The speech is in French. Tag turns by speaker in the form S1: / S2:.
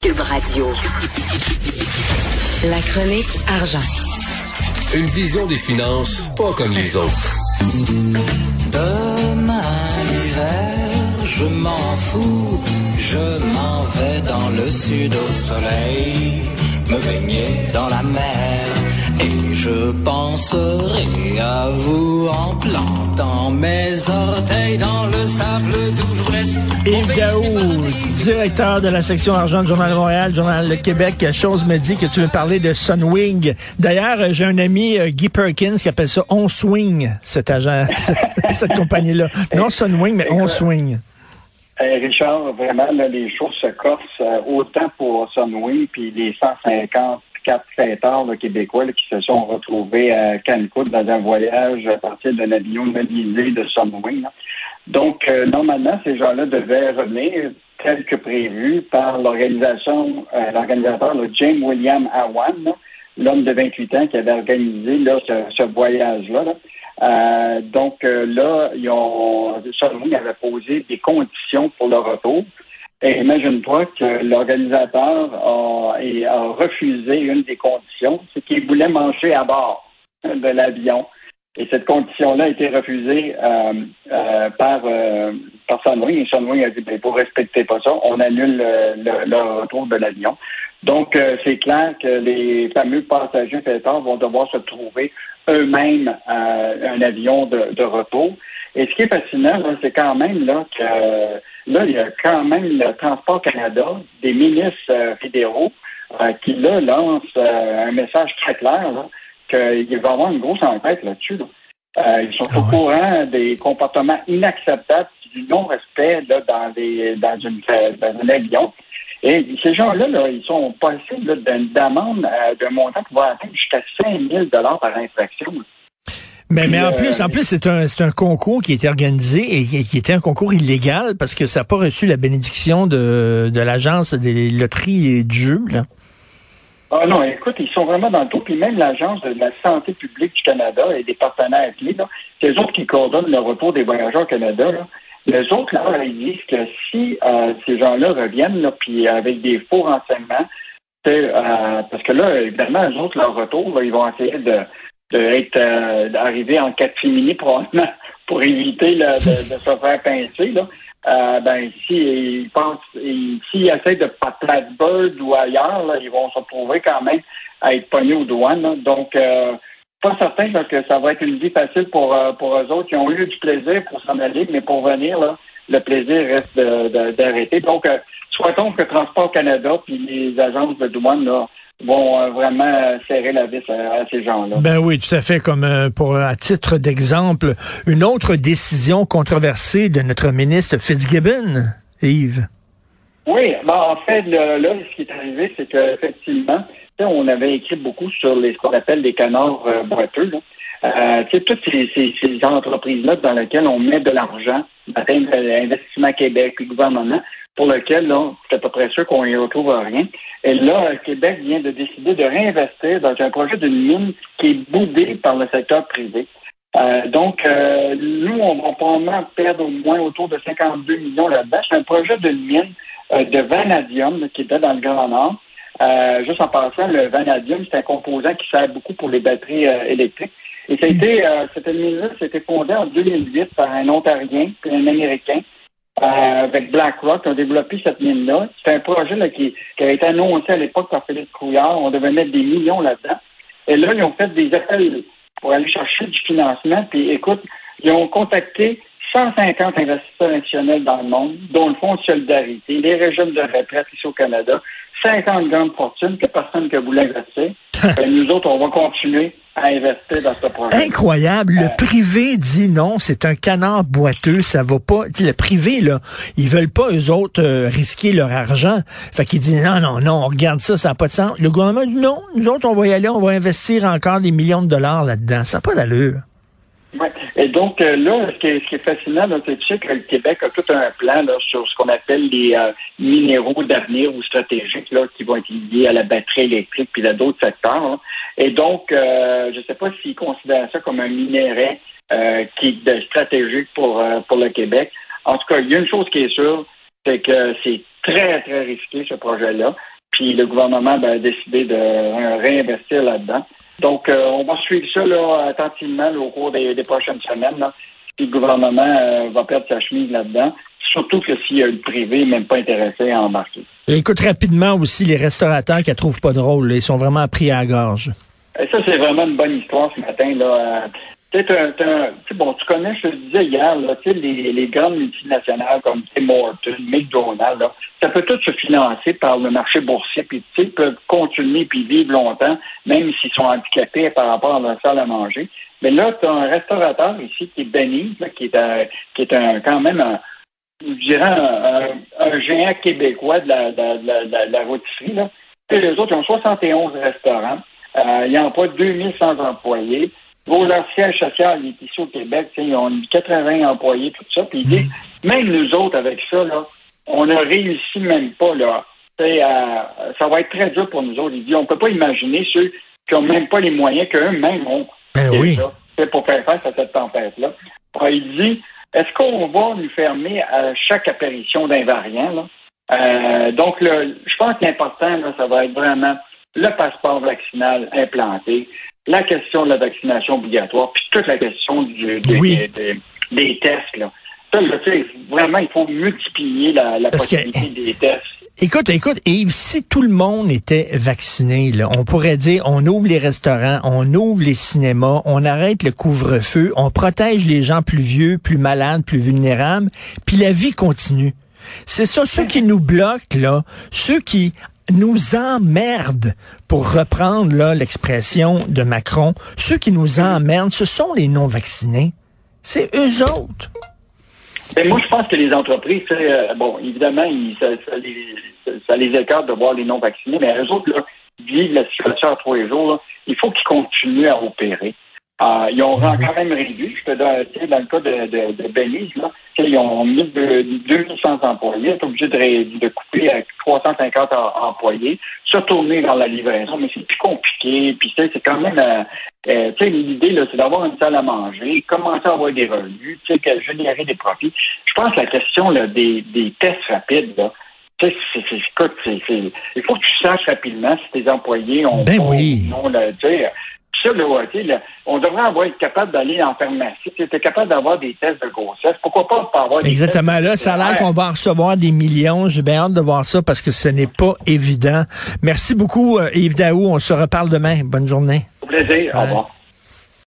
S1: Cube Radio. La chronique argent.
S2: Une vision des finances pas comme les autres.
S3: Demain l'hiver, je m'en fous, je m'en vais dans le sud au soleil, me baigner dans la mer. Je penserai à vous en plantant mes orteils dans le sable d'où je laisse.
S4: Yves Daou, directeur de la section argent du Journal de Montréal, Journal de Québec, chose me dit que tu veux parler de Sunwing. D'ailleurs, j'ai un ami, euh, Guy Perkins, qui appelle ça On Swing, cet agent, cette, cette compagnie-là. Non Sunwing, mais On Swing.
S5: Hey Richard, vraiment, là, les choses se corsent euh, autant pour Sunwing puis les 154 fêteurs là, québécois qui se sont retrouvés à Cancun dans un voyage à partir d'un avion modélisé de Sunwing. Donc, euh, normalement, ces gens-là devaient revenir tel que prévu par l'organisation, euh, l'organisateur James William Awan, l'homme de 28 ans qui avait organisé ce, voyage-là. là. Euh, donc euh, là, ils ont, Sunwing avait posé des conditions pour le retour. Et imagine-toi que l'organisateur a, et a refusé une des conditions, c'est qu'il voulait manger à bord de l'avion. Et cette condition-là a été refusée euh, euh, par, euh. Et Sunwing a dit, ben, vous respectez pas ça, on annule le, retour de l'avion. Donc, euh, c'est clair que les fameux passagers fêtards vont devoir se trouver eux-mêmes un avion de, de retour. Et ce qui est fascinant, là, c'est quand même là que là, il y a quand même le Transport Canada, des ministres euh, fédéraux, euh, qui là lancent euh, un message très clair là, qu'il va y avoir une grosse enquête là-dessus. là. Euh, ils sont au courant des comportements inacceptables du non-respect là, dans, des, dans, une, dans un avion. Et ces gens-là, là, ils sont passibles là, d'une d'amende euh, d'un montant qui va atteindre jusqu'à 5 000 par infraction.
S4: Mais, mais en
S5: Puis,
S4: plus,
S5: euh,
S4: en plus, c'est un, un concours qui était organisé et qui, qui était un concours illégal parce que ça n'a pas reçu la bénédiction de, de l'agence des loteries et du jeu. Là.
S5: Ah non, écoute, ils sont vraiment dans le tout. Puis même l'Agence de la santé publique du Canada et des partenaires clés, c'est eux autres qui coordonnent le retour des voyageurs au Canada. Là. Les autres, là, ils disent que si euh, ces gens-là reviennent, là, puis avec des faux renseignements, euh, parce que là, évidemment, eux autres, leur retour, là, ils vont essayer de, de euh, d'arriver en catimini probablement pour éviter de, de se faire pincer. Là. Euh, ben si ils pensent ils- s'ils essaient de pas Plattsburgh ou ailleurs, là, ils vont se retrouver quand même à être pognés aux douanes. là. Donc euh, pas certain là, que ça va être une vie facile pour, euh, pour eux autres. Ils ont eu du plaisir pour s'en aller, mais pour venir, là, le plaisir reste de- de- d'arrêter. Donc, euh, souhaitons que Transport Canada puis les agences de douane là, vont euh, vraiment euh, serrer la vis à, à ces gens-là.
S4: Ben oui, tout à fait. Comme euh, pour à titre d'exemple, une autre décision controversée de notre ministre Fitzgibbon, Yves.
S5: Oui, ben, en fait, le- là, ce qui est arrivé, c'est qu'effectivement, on avait écrit beaucoup sur les, ce qu'on appelle des canards euh, boiteux. Là. Euh, toutes ces, ces- ces entreprises-là dans lesquelles on met de l'argent, euh, Investissement Québec, puis gouvernement, pour lequel, là, c'est à peu près sûr qu'on y retrouve rien. Et là, Québec vient de décider de réinvestir dans un projet d'une mine qui est boudée par le secteur privé. Euh, donc, euh, nous, on va probablement perdre au moins autour de 52 millions là-dedans. C'est un projet d'une mine euh, de vanadium qui était dans le Grand Nord. Juste en passant, le vanadium, c'est un composant qui sert beaucoup pour les batteries électriques. Et ça a été, cette mine-là, c'était fondée en 2008 par un Ontarien puis un Américain avec BlackRock qui ont développé cette mine-là. C'est un projet là, qui, qui avait été annoncé à l'époque par Philippe Couillard. On devait mettre des millions là-dedans. Et là, ils ont fait des appels pour aller chercher du financement. Puis écoute, ils ont contacté 150 investisseurs institutionnels dans le monde, dont le Fonds de solidarité, les régimes de retraite ici au Canada, 50 grandes fortunes que personne ne voulait investir. Et nous autres, on va continuer à investir dans ce projet.
S4: Incroyable. Le privé dit non, c'est un canard boiteux, ça va pas. Le privé, là, ils veulent pas, eux autres, euh, risquer leur argent. Fait qu'ils disent non, non, non, on regarde ça, ça n'a pas de sens. Le gouvernement dit non, nous autres, on va y aller, on va investir encore des millions de dollars là-dedans. Ça n'a pas d'allure.
S5: Ouais. Et donc euh, là, ce qui, est, ce qui est fascinant, c'est que le Québec a tout un plan là, sur ce qu'on appelle les euh, minéraux d'avenir ou stratégiques là, qui vont être liés à la batterie électrique puis à d'autres secteurs. Et donc, euh, je ne sais pas s'ils considèrent ça comme un minerai euh, qui est de- stratégique pour, euh, pour le Québec. En tout cas, il y a une chose qui est sûre, C'est que c'est très, très risqué, ce projet-là. Puis le gouvernement ben, a décidé de réinvestir là-dedans. Donc, euh, on va suivre ça là, attentivement au cours des, prochaines semaines. Là, si le gouvernement euh, va perdre sa chemise là-dedans. Surtout que s'il y a le privé même pas intéressé à embarquer.
S4: Écoute rapidement aussi les restaurateurs qui ne trouvent pas drôle. Ils sont vraiment pris à la gorge.
S5: Et ça, c'est vraiment une bonne histoire ce matin. Là. Tu bon, tu connais, je te disais hier, là, les, les grandes multinationales comme Tim Hortons, McDonald's, là, ça peut tout se financer par le marché boursier, puis ils peuvent continuer puis vivre longtemps, même s'ils sont handicapés par rapport à leur salle à manger. Mais là, tu as un restaurateur ici qui est Benny, qui est, un, qui est un, quand même un, je dirais un, géant québécois de la, de la, de la, rôtisserie. Là. Et les autres, ils ont 71 restaurants. Euh, ils emploient 2100 employés. Siège social, il est ici au Québec, ils ont 80 employés, tout ça. Puis même nous autres, avec ça, là, on ne réussi même pas, là. ça va être très dur pour nous autres. Il dit, on ne peut pas imaginer ceux qui n'ont même pas les moyens qu'eux-mêmes ont.
S4: Ben oui.
S5: pour faire face à cette tempête-là. Il dit, est-ce qu'on va nous fermer à chaque apparition d'un variant? Euh, donc, je pense que l'important, ça va être vraiment le passeport vaccinal implanté, la question de la vaccination obligatoire, puis toute la question du, des, tests. Là. Ça, vraiment, il faut multiplier la, possibilité des tests.
S4: Écoute, écoute, Yves, si tout le monde était vacciné, là, on pourrait dire on ouvre les restaurants, on ouvre les cinémas, on arrête le couvre-feu, on protège les gens plus vieux, plus malades, plus vulnérables, puis la vie continue. C'est ça, ceux qui nous bloquent, là, ceux qui nous emmerdent, pour reprendre l'expression de Macron, ceux qui nous emmerdent, ce sont les non-vaccinés. C'est eux autres.
S5: Mais moi, je pense que les entreprises, euh, bon, évidemment, ça, les, les, écarte de voir les non-vaccinés, mais eux autres, là, vivent la situation à trois jours. il faut qu'ils continuent à opérer. Euh, ils ont quand même réduit. Je te donne, dans le cas de, de, de Belize, là, ils ont mis de, 2100 employés, ils sont obligés de, de couper à 350 employés, se tourner dans la livraison, mais c'est plus compliqué. Puis c'est quand même, euh, euh tu sais, l'idée là, c'est d'avoir une salle à manger, commencer à avoir des revenus, tu sais, générer des profits. Je pense que la question là, des, des tests rapides, là, tu sais, c'est, il faut que tu saches rapidement si tes employés ont
S4: ben oui.
S5: non, là, ça, là, on devrait avoir être capable d'aller en pharmacie. Tu es capable d'avoir des tests de grossesse. Pourquoi pas pas avoir des
S4: Exactement. là, ça a l'air qu'on va recevoir des millions. J'ai bien hâte de voir ça parce que ce n'est pas évident. Merci beaucoup, euh, Yves Daou. On se reparle demain. Bonne journée.
S5: Au plaisir. Au revoir.